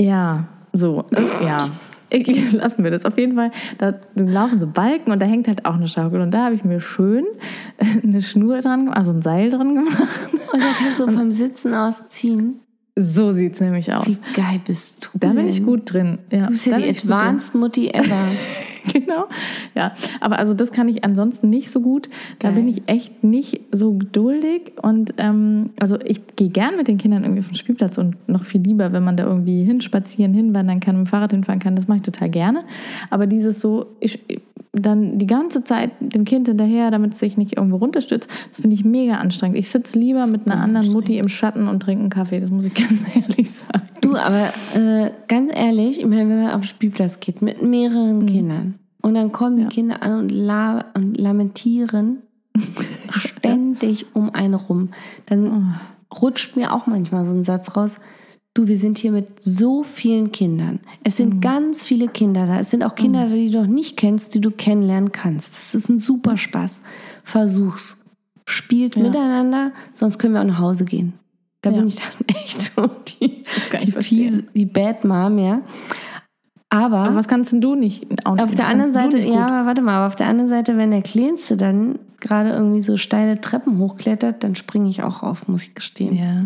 Ja, so, ja. (laughs) Lassen wir das. Auf jeden Fall, da laufen so Balken und da hängt halt auch eine Schaukel. Und da habe ich mir schön (laughs) eine Schnur dran gemacht, also ein Seil dran gemacht. Und dann kannst du (laughs) vom Sitzen aus ziehen. So sieht es nämlich aus. Wie geil bist du Da bin ich gut drin. Ja, Du bist ja da die. Advanced Mutti ever. (laughs) Genau. Ja, aber also das kann ich ansonsten nicht so gut. Da Geil. bin ich echt nicht so geduldig. Und ähm, also ich gehe gern mit den Kindern irgendwie auf den Spielplatz und noch viel lieber, wenn man da irgendwie hinspazieren, hinwandern kann, mit dem Fahrrad hinfahren kann. Das mache ich total gerne. Aber dieses so, ich dann die ganze Zeit dem Kind hinterher, damit es sich nicht irgendwo runterstützt, das finde ich mega anstrengend. Ich sitze lieber mit einer anderen Mutti im Schatten und trinke einen Kaffee. Das muss ich (laughs) ganz ehrlich sagen. Du, aber äh, ganz ehrlich, ich meine, wenn man auf den Spielplatz geht mit mehreren Kindern und dann kommen die Ja. Kinder an und, la und lamentieren (laughs) ständig um einen rum, dann rutscht mir auch manchmal so ein Satz raus. Du, wir sind hier mit so vielen Kindern. Es sind ganz viele Kinder da. Es sind auch Kinder, da, die du noch nicht kennst, die du kennenlernen kannst. Das ist ein super Spaß. Versuch's. spielt Ja. miteinander, sonst können wir auch nach Hause gehen. Da Ja. bin ich dann (laughs) echt so die, die fiese, die Bad Mom, ja. Aber, Aber was kannst denn du nicht? Auch, auf der anderen Seite, ja, aber warte mal, aber auf der anderen Seite, wenn der Kleinste dann gerade irgendwie so steile Treppen hochklettert, dann springe ich auch auf, muss ich gestehen. Ja.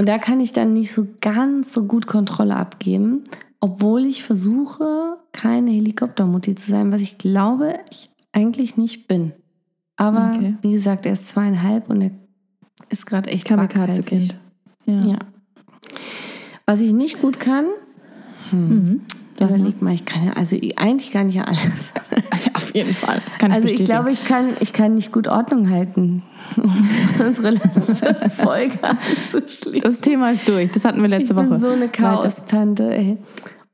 Und da kann ich dann nicht so ganz so gut Kontrolle abgeben, obwohl ich versuche, keine Helikoptermutti zu sein, was ich glaube, ich eigentlich nicht bin. Aber Okay. wie gesagt, er ist zweieinhalb und er ist gerade echt. Kamikaze-Kind. Ja. Ja. Was ich nicht gut kann, Mhm. Sag mal. überleg mal, ich kann ja, also eigentlich kann ich ja alles. (laughs) Auf jeden Fall. Kann Also ich bestätigen. glaube, ich kann, ich kann nicht gut Ordnung halten, (laughs) um unsere letzte (laughs) Folge anzuschließen. das Thema ist durch. Das hatten wir letzte ich Woche. bin so eine. Chaos-Tante, ey.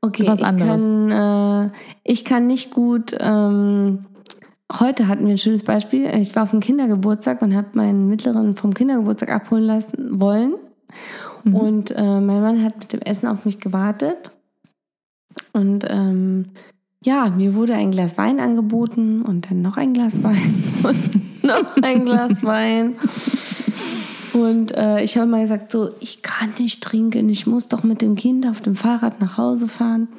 Okay, Was ich anderes. kann, äh, ich kann nicht gut. Ähm, heute hatten wir ein schönes Beispiel. Ich war auf dem Kindergeburtstag und habe meinen Mittleren vom Kindergeburtstag abholen lassen wollen. Mhm. Und äh, mein Mann hat mit dem Essen auf mich gewartet. Und ähm, ja, mir wurde ein Glas Wein angeboten und dann noch ein Glas Wein (laughs) und noch ein Glas Wein. Und äh, ich habe mal gesagt, so, ich kann nicht trinken, ich muss doch mit dem Kind auf dem Fahrrad nach Hause fahren.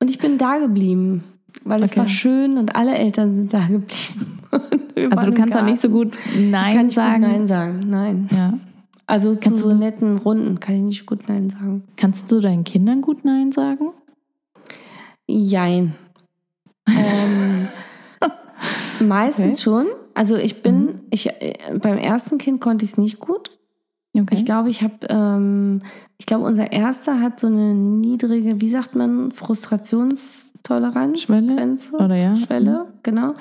Und ich bin da geblieben, weil es Okay. war schön und alle Eltern sind da geblieben. (laughs) Also du kannst da nicht so gut ich Nein kann nicht sagen. Gut Nein sagen, nein. Ja. Also zu Kannst so du- netten Runden kann ich nicht gut Nein sagen. Kannst du deinen Kindern gut Nein sagen? Jein. Ähm, (laughs) meistens Okay. schon. Also ich bin, Mhm. ich, äh, beim ersten Kind konnte ich es nicht gut. Okay. Ich glaube, ich habe, ähm, ich glaube, unser erster hat so eine niedrige, wie sagt man, Frustrationstoleranz, Schwelle? Grenze, Oder ja? Schwelle, genau,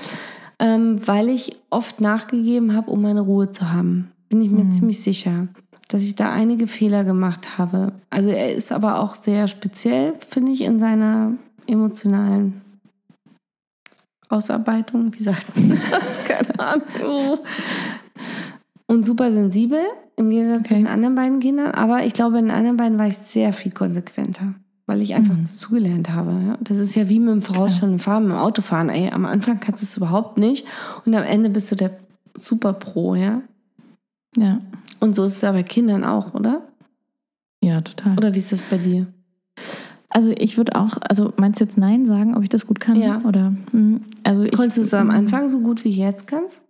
ähm, weil ich oft nachgegeben habe, um meine Ruhe zu haben. Bin ich mir Mhm. ziemlich sicher, dass ich da einige Fehler gemacht habe. Also er ist aber auch sehr speziell, finde ich, in seiner emotionalen Ausarbeitung. Wie sagt man das? (laughs) Keine Ahnung. Und super sensibel im Gegensatz zu Okay. den anderen beiden Kindern. Aber ich glaube, in den anderen beiden war ich sehr viel konsequenter, weil ich einfach Mhm. zugelernt habe. Das ist ja wie mit dem vorausschauenden Fahren, mit dem Autofahren. Ey, am Anfang kannst du es überhaupt nicht und am Ende bist du der Super Pro, ja. ja. Und so ist es ja bei Kindern auch, oder? Ja, total. Oder wie ist das bei dir? Also ich würde auch, also meinst du jetzt Nein sagen, ob ich das gut kann? Ja. Oder hm, also Konntest du es am hm, Anfang so gut wie ich jetzt kannst?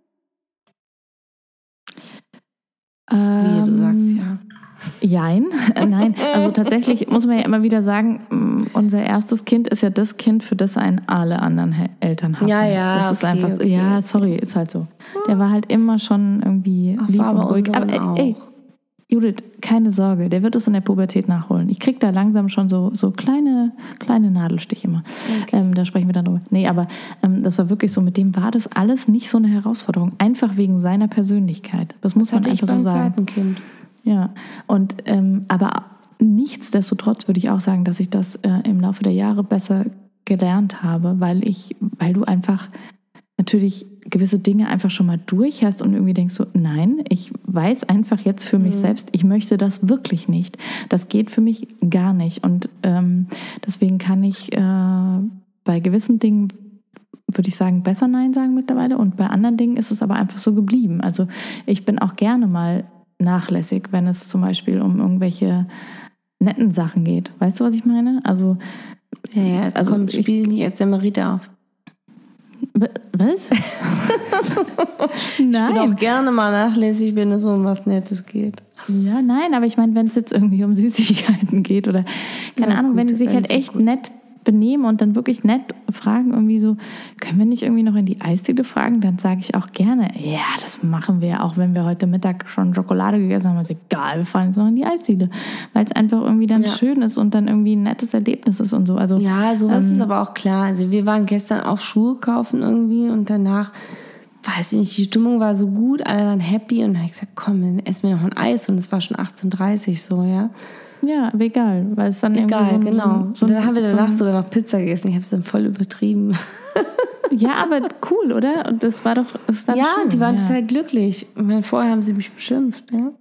Wie Ähm, du sagst ja. Jein, äh, (laughs) nein. Also tatsächlich muss man ja immer wieder sagen, mh, unser erstes Kind ist ja das Kind, für das einen alle anderen Eltern hassen. Ja, ja, Das ist okay, einfach, okay, ja, sorry, ist halt so. Der war halt immer schon irgendwie Ach, lieb und ruhig. Aber ey, ey, auch. Judith, keine Sorge, der wird es in der Pubertät nachholen. Ich krieg da langsam schon so, so kleine, kleine Nadelstiche immer. Ähm, da sprechen wir dann drüber. Nee, aber ähm, das war wirklich so, mit dem war das alles nicht so eine Herausforderung. Einfach wegen seiner Persönlichkeit. Das muss Das man hatte ich einfach so sagen. zweiten Kind. Ja, und ähm, aber nichtsdestotrotz würde ich auch sagen, dass ich das äh, im Laufe der Jahre besser gelernt habe, weil ich, weil du einfach natürlich gewisse Dinge einfach schon mal durch hast und irgendwie denkst so, nein, ich weiß einfach jetzt für mich Mhm. selbst, ich möchte das wirklich nicht. Das geht für mich gar nicht. Und ähm, deswegen kann ich äh, bei gewissen Dingen würde ich sagen, besser Nein sagen mittlerweile. Und bei anderen Dingen ist es aber einfach so geblieben. Also ich bin auch gerne mal nachlässig, wenn es zum Beispiel um irgendwelche netten Sachen geht. Weißt du, was ich meine? Also, Ja, ja, jetzt Also kommt, ich- spiel nicht als Samariter auf. Was? Ich bin auch nein. gerne mal nachlässig, wenn es um was Nettes geht. Ja, nein, aber ich meine, wenn es jetzt irgendwie um Süßigkeiten geht oder keine Na Ahnung, gut, wenn die das sich halt echt gut. nett benehmen und dann wirklich nett fragen, irgendwie so, können wir nicht irgendwie noch in die Eisdiele fragen? Dann sage ich auch gerne, ja, das machen wir, auch wenn wir heute Mittag schon Schokolade gegessen haben, ist egal, wir fahren jetzt noch in die Eisdiele. Weil es einfach irgendwie dann Ja. schön ist und dann irgendwie ein nettes Erlebnis ist und so. Also Ja, sowas Ähm, ist aber auch klar. Also wir waren gestern auch Schuhe kaufen irgendwie und danach, weiß ich nicht, die Stimmung war so gut, alle waren happy und dann habe ich gesagt, komm, dann essen wir noch ein Eis und es war schon 18.30 so, ja. Ja, aber egal, weil es dann Egal, irgendwie so, genau. so, so, und dann haben wir so danach ein- sogar noch Pizza gegessen. Ich habe es dann voll übertrieben. Ja, aber cool, oder? Und das war doch, das ist dann ja, schön, die waren ja. total glücklich. Dann vorher haben sie mich beschimpft, ja.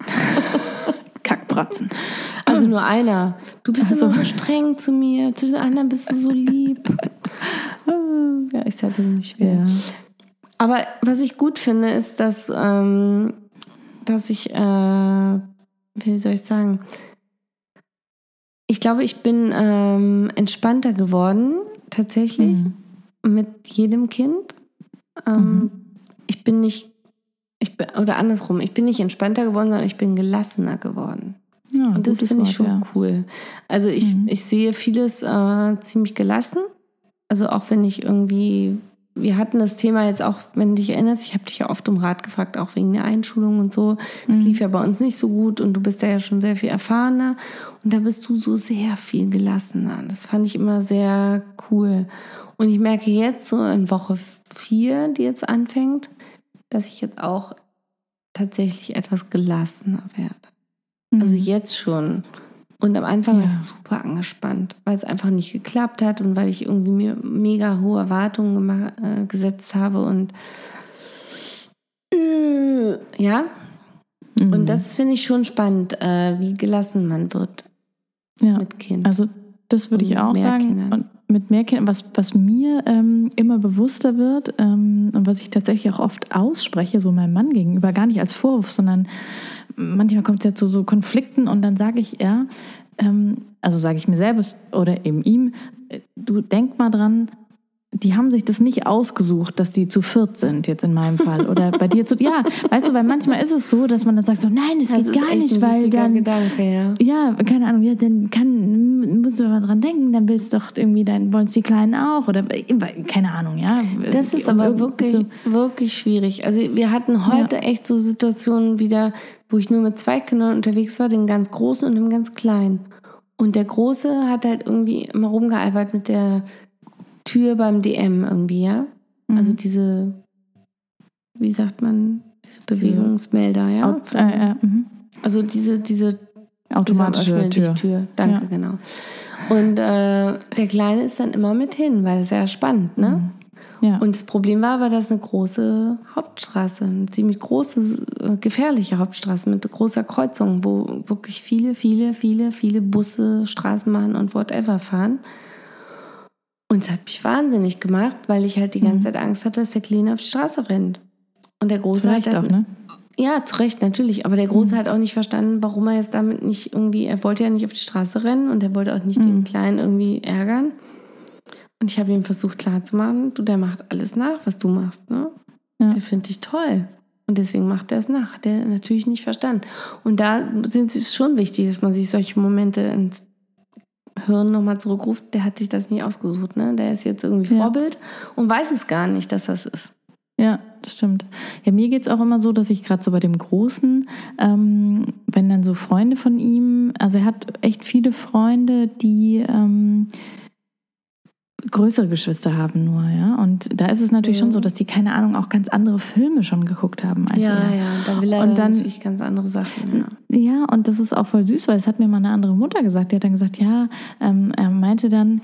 (laughs) Kackbratzen. Also nur einer. Du bist Ach so. immer so streng zu mir, zu den anderen bist du so lieb. (laughs) ja, ich sage nicht schwer. Ja. Aber was ich gut finde, ist, dass, ähm, dass ich, äh, wie soll ich sagen, ich glaube, ich bin ähm, entspannter geworden, tatsächlich, Mhm. mit jedem Kind. Ähm, Ich bin nicht, ich bin, oder andersrum, ich bin nicht entspannter geworden, sondern ich bin gelassener geworden. Ja, Und das finde ich schon ja. cool. Also ich, Mhm. ich sehe vieles äh, ziemlich gelassen. Also auch wenn ich irgendwie, wir hatten das Thema jetzt auch, wenn du dich erinnerst, ich habe dich ja oft um Rat gefragt, auch wegen der Einschulung und so. Das Mhm. lief ja bei uns nicht so gut und du bist da ja schon sehr viel erfahrener. Und da bist du so sehr viel gelassener. Das fand ich immer sehr cool. Und ich merke jetzt so in Woche vier, die jetzt anfängt, dass ich jetzt auch tatsächlich etwas gelassener werde. Also Mhm. jetzt schon. Und am Anfang war Ja. ich super angespannt, weil es einfach nicht geklappt hat und weil ich irgendwie mir mega hohe Erwartungen äh, gesetzt habe und äh, ja. Mhm. Und das finde ich schon spannend, äh, wie gelassen man wird ja. mit Kind. Also das würde ich auch sagen. Kindern. Und mit mehr Kindern, was, was mir ähm, immer bewusster wird ähm, und was ich tatsächlich auch oft ausspreche, so meinem Mann gegenüber, gar nicht als Vorwurf, sondern manchmal kommt es ja zu so Konflikten und dann sage ich, ja, ähm, also sage ich mir selbst oder eben ihm, äh, du denk mal dran, die haben sich das nicht ausgesucht, dass die zu viert sind, jetzt in meinem Fall. Oder bei dir zu. Ja, weißt du, weil manchmal ist es so, dass man dann sagt so, nein, das, das geht ist gar nicht, weil dann. Gedanke, ja. Ja, keine Ahnung, ja, dann kann, musst du mal dran denken, dann willst du doch irgendwie, dann wollen es die Kleinen auch oder keine Ahnung, ja. Das ist aber wirklich, so- wirklich schwierig. Also wir hatten heute echt so Situationen wieder, wo ich nur mit zwei Kindern unterwegs war, dem ganz Großen und dem ganz Kleinen. Und der Große hat halt irgendwie immer rumgealbert mit der Tür beim DM irgendwie, ja. Mhm. Also diese, wie sagt man, diese Bewegungsmelder, ja. Au- äh, äh, mhm. Also diese, diese automatische Tür. Tür. Danke, Ja. genau. Und äh, der Kleine ist dann immer mit hin, weil es ja spannend, ne? Mhm. Ja. Und das Problem war, war das eine große Hauptstraße, eine ziemlich große, äh, gefährliche Hauptstraße mit großer Kreuzung, wo wirklich viele, viele, viele, viele Busse, Straßenbahnen und whatever fahren. Und es hat mich wahnsinnig gemacht, weil ich halt die ganze Zeit Angst hatte, dass der Kleine auf die Straße rennt. Und der Große Zu Recht hat auch, halt, ne? ja, zu Recht, natürlich. Aber der Große hat auch nicht verstanden, warum er jetzt damit nicht irgendwie, er wollte ja nicht auf die Straße rennen und er wollte auch nicht den Kleinen irgendwie ärgern. Und ich habe ihm versucht klarzumachen, du, der macht alles nach, was du machst, ne? Ja. Der findet dich toll. Und deswegen macht er es nach. Hat er natürlich nicht verstanden. Und da sind es schon wichtig, dass man sich solche Momente ins Hirn nochmal zurückruft. Der hat sich das nie ausgesucht, ne? Der ist jetzt irgendwie Ja. Vorbild und weiß es gar nicht, dass das ist. Ja, das stimmt. Ja, mir geht es auch immer so, dass ich gerade so bei dem Großen, ähm, wenn dann so Freunde von ihm, also er hat echt viele Freunde, die ähm, größere Geschwister haben nur, ja. Und da ist es natürlich Ja. schon so, dass die, keine Ahnung, auch ganz andere Filme schon geguckt haben als ja, er. ja, da will er Und dann- natürlich ganz andere Sachen. Ja. Ja, und das ist auch voll süß, weil es hat mir mal eine andere Mutter gesagt. Die hat dann gesagt, ja, ähm, er meinte dann,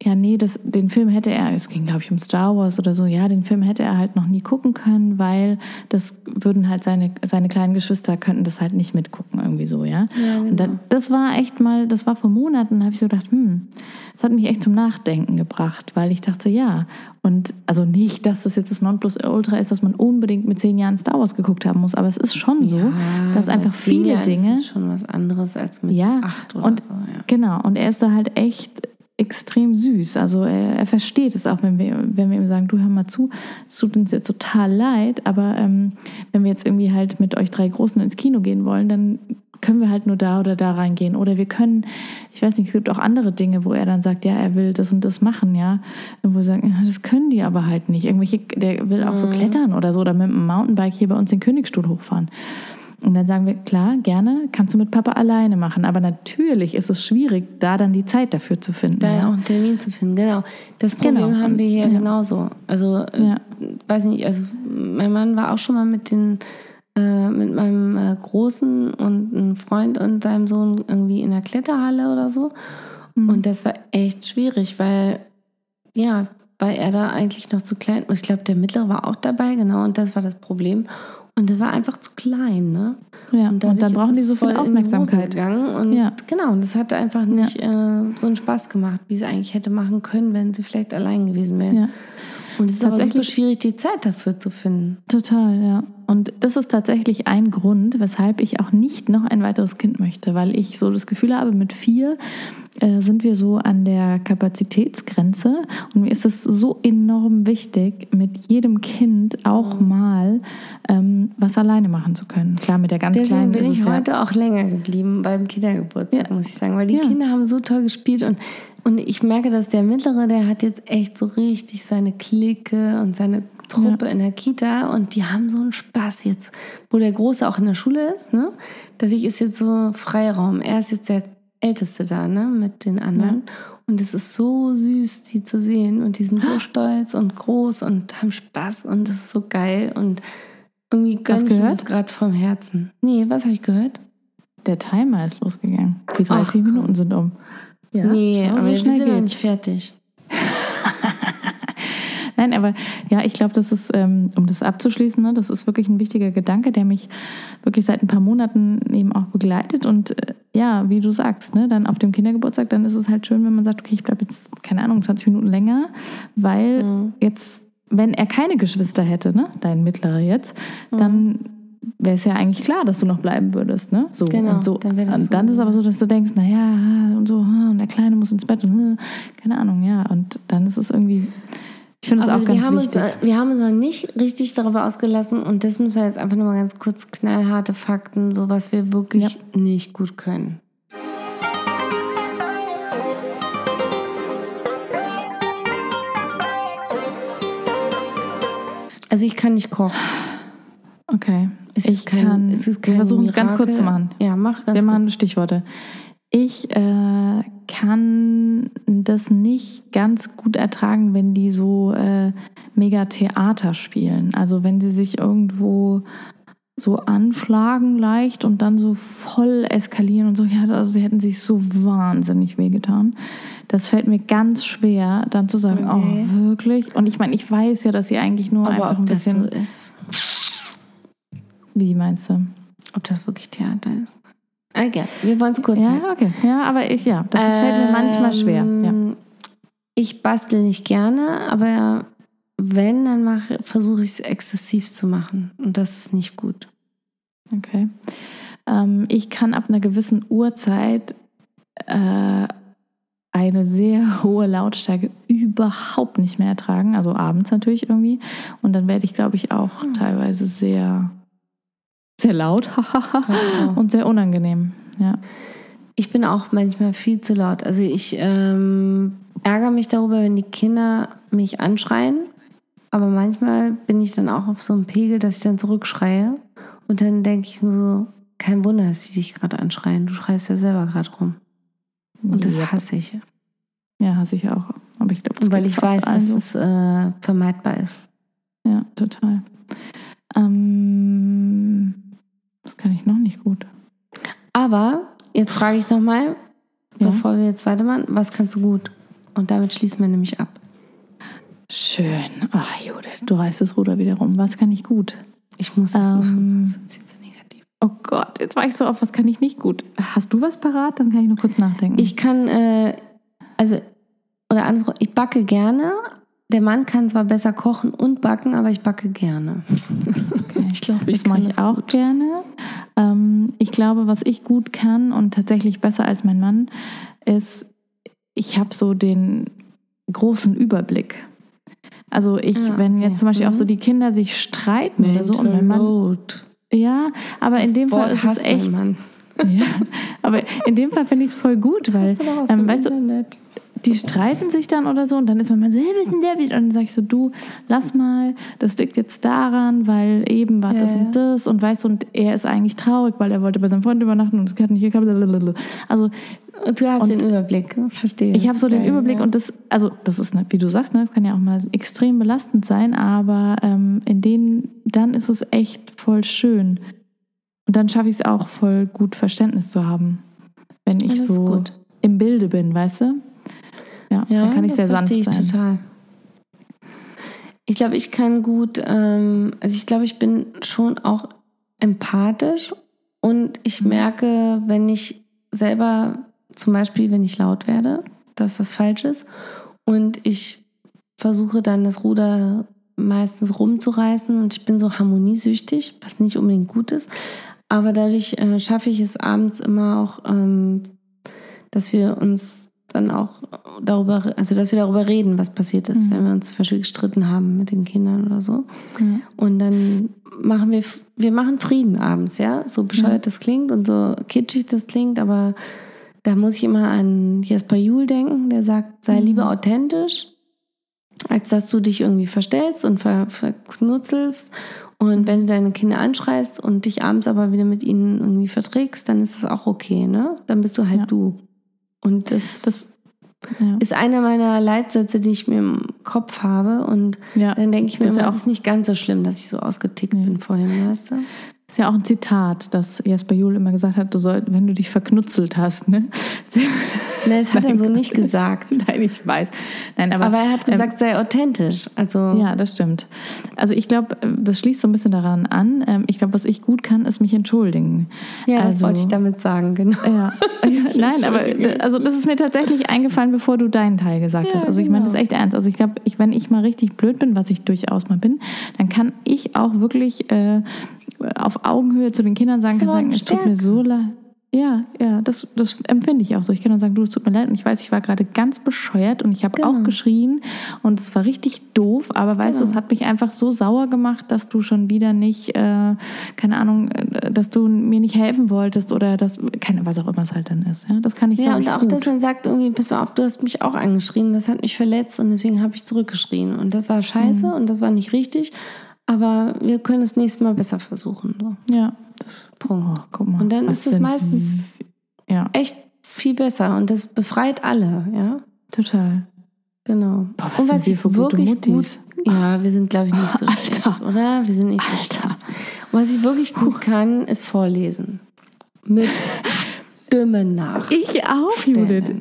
ja, nee, das, den Film hätte er, es ging glaube ich um Star Wars oder so, ja, den Film hätte er halt noch nie gucken können, weil das würden halt seine, seine kleinen Geschwister könnten das halt nicht mitgucken, irgendwie so, ja. Ja, Und da, genau. das war echt mal, das war vor Monaten, da habe ich so gedacht, hm, das hat mich echt zum Nachdenken gebracht, weil ich dachte, ja, und also nicht, dass das jetzt das Nonplusultra ist, dass man unbedingt mit zehn Jahren Star Wars geguckt haben muss, aber es ist schon so, dass bei einfach viele Jahren Dinge. Ist es schon was anderes als mit Ja, acht oder und so. Ja. Genau, und er ist da halt echt extrem süß. Also er, er versteht es auch, wenn wir, wenn wir ihm sagen, du hör mal zu, es tut uns jetzt total leid, aber ähm, wenn wir jetzt irgendwie halt mit euch drei Großen ins Kino gehen wollen, dann können wir halt nur da oder da reingehen. Oder wir können, ich weiß nicht, es gibt auch andere Dinge, wo er dann sagt, ja, er will das und das machen, ja. Und wo wir sagen, ja, das können die aber halt nicht. Irgendwelche, der will auch so klettern oder so oder mit dem Mountainbike hier bei uns den Königsstuhl hochfahren. Und dann sagen wir, klar, gerne, kannst du mit Papa alleine machen. Aber natürlich ist es schwierig, da dann die Zeit dafür zu finden. Da ja auch einen Termin zu finden, genau. Das Problem Genau. haben wir hier Ja. genauso. Also, äh, Ja. weiß nicht, also mein Mann war auch schon mal mit den äh, mit meinem äh, Großen und einem Freund und seinem Sohn irgendwie in der Kletterhalle oder so. Mhm. Und das war echt schwierig, weil, ja, weil er da eigentlich noch zu klein Ich glaube, der Mittlere war auch dabei, genau, und das war das Problem. Und der war einfach zu klein, ne? Ja, und, dadurch dann brauchen die so viel Aufmerksamkeit. Gegangen. Und Ja. genau, und das hat einfach nicht äh, so einen Spaß gemacht, wie sie eigentlich hätte machen können, wenn sie vielleicht allein gewesen wären. Ja. Und es ist aber super Tatsächlich- schwierig, die Zeit dafür zu finden. Total, ja. Und das ist tatsächlich ein Grund, weshalb ich auch nicht noch ein weiteres Kind möchte, weil ich so das Gefühl habe, mit vier äh, sind wir so an der Kapazitätsgrenze und mir ist es so enorm wichtig, mit jedem Kind auch mal ähm, was alleine machen zu können. Klar, mit der ganz Deswegen kleinen bin ist ich es ja, heute auch länger geblieben beim Kindergeburtstag, Ja. muss ich sagen. Weil die Ja. Kinder haben so toll gespielt und, und ich merke, dass der Mittlere, der hat jetzt echt so richtig seine Clique und seine Truppe in der Kita und die haben so einen Spaß jetzt, wo der Große auch in der Schule ist. Ne? Dadurch ist jetzt so Freiraum. Er ist jetzt der Älteste da, ne, mit den anderen. Und es ist so süß, die zu sehen. Und die sind so stolz und groß und haben Spaß und es ist so geil. Und irgendwie gönne ich gehört? das gerade vom Herzen. Nee, was habe ich gehört? der Timer ist losgegangen. Die 30 Ach, Minuten sind um. Ja, nee, aber so wir schnell sind noch nicht fertig. Nein, aber ja, ich glaube, das ist, ähm, um das abzuschließen, ne, das ist wirklich ein wichtiger Gedanke, der mich wirklich seit ein paar Monaten eben auch begleitet. Und äh, ja, wie du sagst, ne, dann auf dem Kindergeburtstag, dann ist es halt schön, wenn man sagt, okay, ich bleibe jetzt, keine Ahnung, 20 Minuten länger, weil Mhm. jetzt, wenn er keine Geschwister hätte, ne, dein Mittlerer jetzt, Mhm. dann wäre es ja eigentlich klar, dass du noch bleiben würdest, ne? So Genau, und so. dann und dann so. ist es aber so, dass du denkst, naja, und so, und der Kleine muss ins Bett und äh, keine Ahnung, ja. Und dann ist es irgendwie, ich finde es auch ganz wir haben, uns, wichtig. äh, wir haben uns noch nicht richtig darüber ausgelassen und das müssen wir jetzt einfach nochmal ganz kurz knallharte Fakten, so was wir wirklich nicht gut können. Also ich kann nicht kochen. Okay. Es ich ist kein- kann. es ist wir kein versuchen es ganz kurz zu machen. Ja, mach ganz wir machen kurz. Stichworte. Ich äh, kann das nicht ganz gut ertragen, wenn die so äh, mega Theater spielen. Also wenn sie sich irgendwo so anschlagen leicht und dann so voll eskalieren und so, ja, also sie hätten sich so wahnsinnig wehgetan. Das fällt mir ganz schwer, dann zu sagen, Okay. oh, wirklich? Und ich meine, ich weiß ja, dass sie eigentlich nur einfach Aber ein ob das bisschen. so ist, Wie meinst du? ob das wirklich Theater ist. Okay, wir wollen es kurz halten. Ja, okay. Ja, aber ich, ja, das fällt mir manchmal schwer. Ja. Ähm, Ich bastel nicht gerne, aber wenn, dann mache, versuche ich es exzessiv zu machen. Und das ist nicht gut. Okay. Ähm, ich kann ab einer gewissen Uhrzeit äh, eine sehr hohe Lautstärke überhaupt nicht mehr ertragen. Also abends natürlich irgendwie. Und dann werde ich, glaube ich, auch Hm. teilweise sehr, sehr laut (laughs) und sehr unangenehm. Ja. Ich bin auch manchmal viel zu laut. Also ich ähm, ärgere mich darüber, wenn die Kinder mich anschreien. Aber manchmal bin ich dann auch auf so einem Pegel, dass ich dann zurückschreie. Und dann denke ich nur so, kein Wunder, dass die dich gerade anschreien. Du schreist ja selber gerade rum. Und das hasse ich. Ja, hasse ich auch. Aber ich glaube, Weil ich weiß, dass so. es äh, vermeidbar ist. Ja, total. Ähm, kann ich noch nicht gut. Aber jetzt frage ich nochmal, Ja. bevor wir jetzt weitermachen, was kannst du gut? Und damit schließen wir nämlich ab. Schön. Ach, Judith, du reißt das Ruder wieder rum. Was kann ich gut? Ich muss das Ähm, machen, sonst wird es jetzt so negativ. Oh Gott, jetzt war ich so auf, was kann ich nicht gut? Hast du was parat? Dann kann ich nur kurz nachdenken. Ich kann, äh, also, oder andersrum, ich backe gerne. Der Mann kann zwar besser kochen und backen, aber ich backe gerne. (laughs) Ich glaube, das mache ich auch gerne. Ähm, ich glaube, was ich gut kann und tatsächlich besser als mein Mann, ist, ich habe so den großen Überblick. Also ich, Ah, wenn okay. jetzt zum Beispiel auch so Mhm. die Kinder sich streiten oder so und mein Mann, (laughs) ja, aber in dem Fall ist es echt, Mann. ja, aber in dem Fall finde ich es voll gut, weil, ähm, weißt du, Internet. Die streiten sich dann oder so und dann ist man mal so, hey, ist denn der wieder? Und dann sag ich so, du, lass mal, das liegt jetzt daran, weil eben war Ja, das ja. und das und weißt du, und er ist eigentlich traurig, weil er wollte bei seinem Freund übernachten und es hat nicht geklappt. Also Und du hast Und den Überblick, verstehe. ich habe so den Überblick ja. und das, also das ist, ne, wie du sagst, ne, das kann ja auch mal extrem belastend sein, aber ähm, in denen, dann ist es echt voll schön. Und dann schaffe ich es auch voll gut Verständnis zu haben, wenn ich so gut. im Bilde bin, weißt du? Ja, Ja, dann kann ich sehr sanft ich sein. total. Ich glaube, ich kann gut, ähm, also ich glaube, ich bin schon auch empathisch und ich Mhm. merke, wenn ich selber, zum Beispiel, wenn ich laut werde, dass das falsch ist und ich versuche dann das Ruder meistens rumzureißen und ich bin so harmoniesüchtig, was nicht unbedingt gut ist. Aber dadurch äh, schaffe ich es abends immer auch, ähm, dass wir uns dann auch darüber, also dass wir darüber reden, was passiert ist, Mhm. wenn wir uns zum Beispiel gestritten haben mit den Kindern oder so. Ja. Und dann machen wir, wir machen Frieden abends, ja. So bescheuert das klingt und so kitschig das klingt, aber da muss ich immer an Jesper Juhl denken, der sagt, sei lieber authentisch, als dass du dich irgendwie verstellst und ver, verknutzelst. Und wenn du deine Kinder anschreist und dich abends aber wieder mit ihnen irgendwie verträgst, dann ist das auch okay, ne? Dann bist du halt Ja. du. Und das, Das, ja. ist einer meiner Leitsätze, die ich mir im Kopf habe. Und Ja, dann denke ich mir das ist immer, ja es auch- ist nicht ganz so schlimm, dass ich so ausgetickt Nee. bin vorhin, weißt du? ist ja auch ein Zitat, das Jesper Juhl immer gesagt hat, du sollst, wenn du dich verknutzelt hast, ne? Ne, das hat er so nicht gesagt. (laughs) Nein, ich weiß. Nein, aber, Aber er hat ähm, gesagt, sei authentisch. Also Ja, das stimmt. Also ich glaube, das schließt so ein bisschen daran an. Ähm, Ich glaube, was ich gut kann, ist mich entschuldigen. ja, das also, wollte ich damit sagen, genau. Ja, (laughs) nein, aber also das ist mir tatsächlich eingefallen, bevor du deinen Teil gesagt Ja, hast. Also ich meine das genau. echt ernst. Also ich glaube, ich, wenn ich mal richtig blöd bin, was ich durchaus mal bin, dann kann ich auch wirklich äh, auf Augenhöhe zu den Kindern sagen, Das kann sagen, es tut mir so leid. Ja, ja, das, das empfinde ich auch so. Ich kann dann sagen, du, es tut mir leid und ich weiß, ich war gerade ganz bescheuert und ich habe Genau. auch geschrien und es war richtig doof, aber weißt du, Genau. es hat mich einfach so sauer gemacht, dass du schon wieder nicht, äh, keine Ahnung, äh, dass du mir nicht helfen wolltest oder das, keine, was auch immer es halt dann ist. Ja, das kann ich Ja, und ich, auch, gut. dass man sagt, irgendwie, pass mal auf, du hast mich auch angeschrien, das hat mich verletzt und deswegen habe ich zurückgeschrien. Und das war scheiße Mhm. und das war nicht richtig, aber wir können das nächste Mal besser versuchen. So. Ja, oh, guck mal. Und dann was ist es meistens Ja, echt viel besser und das befreit alle, ja. total. Genau. Boah, was und sind wir für gute Muttis? gut, ja, wir sind glaube ich nicht so (laughs) Alter. schlecht, oder? Wir sind nicht so Alter. schlecht. Und was ich wirklich gut kann, ist vorlesen. Mit (laughs) Stimme nach. Ich auch, Judith.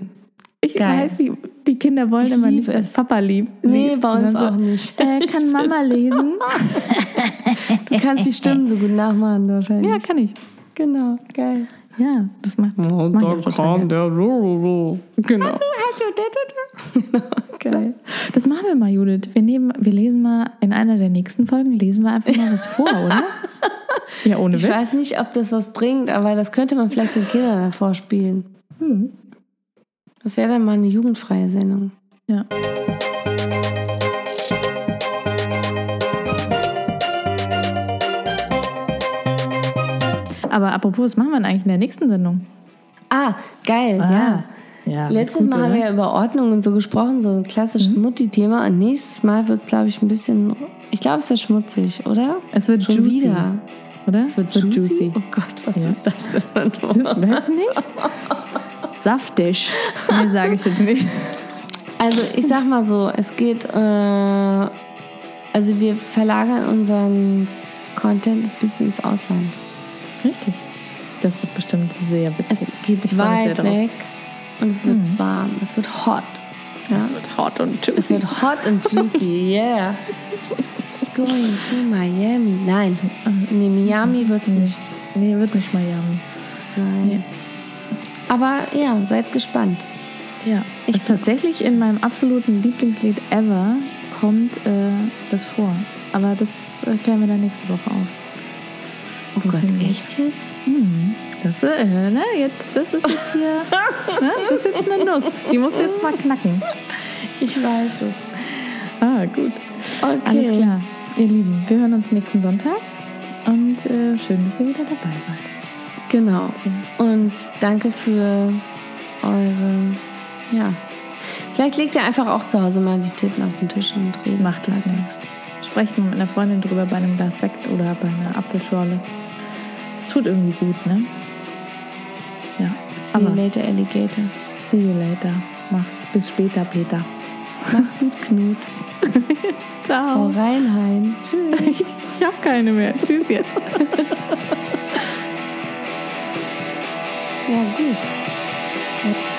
Ich Geil. weiß, die, die Kinder wollen Ich immer nicht, dass. Papa lieb Nee, liest. bei uns auch nicht. Äh, kann Mama lesen? (laughs) (laughs) Du kannst die Stimmen so gut nachmachen wahrscheinlich. ja, kann ich. genau. Geil. Ja, das macht, Und mach ich dann kam der Rururu. Genau. Geil. Das machen wir mal, Judith. Wir, nehmen, wir lesen mal in einer der nächsten Folgen, lesen wir einfach mal was vor, oder? (laughs) Ja, ohne Ich Witz. weiß nicht, ob das was bringt, aber das könnte man vielleicht den Kindern vorspielen. Hm. Das wäre dann mal eine jugendfreie Sendung. Ja. Aber apropos, was machen wir denn eigentlich in der nächsten Sendung? Ah, geil, Ah, ja. ja Letztes gut, Mal haben oder? wir ja über Ordnung und so gesprochen, so ein klassisches Mhm. Mutti-Thema. Und nächstes Mal wird es, glaube ich, ein bisschen. Ich glaube, es wird schmutzig, oder? Es wird Schon juicy, wieder. oder? Es wird, juicy. Oh Gott, was Ja. ist das denn? Das ist, weißt du nicht? (laughs) Saftig. Nee, sage ich jetzt nicht. Also, ich sag mal so: Es geht. Äh, also, wir verlagern unseren Content bisschen ins Ausland. Richtig. Das wird bestimmt sehr Es witzig. geht Ich weit weg und es wird Mhm. warm. Es wird hot. Ja? Es wird hot und Es juicy. wird hot and juicy, yeah. Going to Miami. Nein, nee, Miami wird's Nee. nicht. Nee, wird nicht Miami. Nein. Nee. Aber ja, seid gespannt. Ja. Ich- Ich tatsächlich in meinem absoluten Lieblingslied ever kommt äh, das vor. Aber das äh, klären wir dann nächste Woche auf. Oh Gott, echt jetzt? Hm. Das, äh, ne, jetzt, das ist jetzt hier, (laughs) ne, das ist jetzt eine Nuss. Die musst du jetzt mal knacken. Ich weiß es. Ah, gut. Okay. Alles klar. Ihr Lieben, wir hören uns nächsten Sonntag. Und äh, schön, dass ihr wieder dabei wart. Genau. Und danke für eure, ja. Vielleicht legt ihr einfach auch zu Hause mal die Titten auf den Tisch und redet Macht es mal. Sprecht mit einer Freundin drüber bei einem Glas Sekt oder bei einer Apfelschorle. Es tut irgendwie gut, ne? Ja. See you Aber later, Alligator. see you later. Mach's bis später, Peter. Mach's gut, Knut. (laughs) Ciao. Hau rein, Hein. Tschüss. (laughs) Ich hab keine mehr. Tschüss jetzt. (laughs) Ja, gut.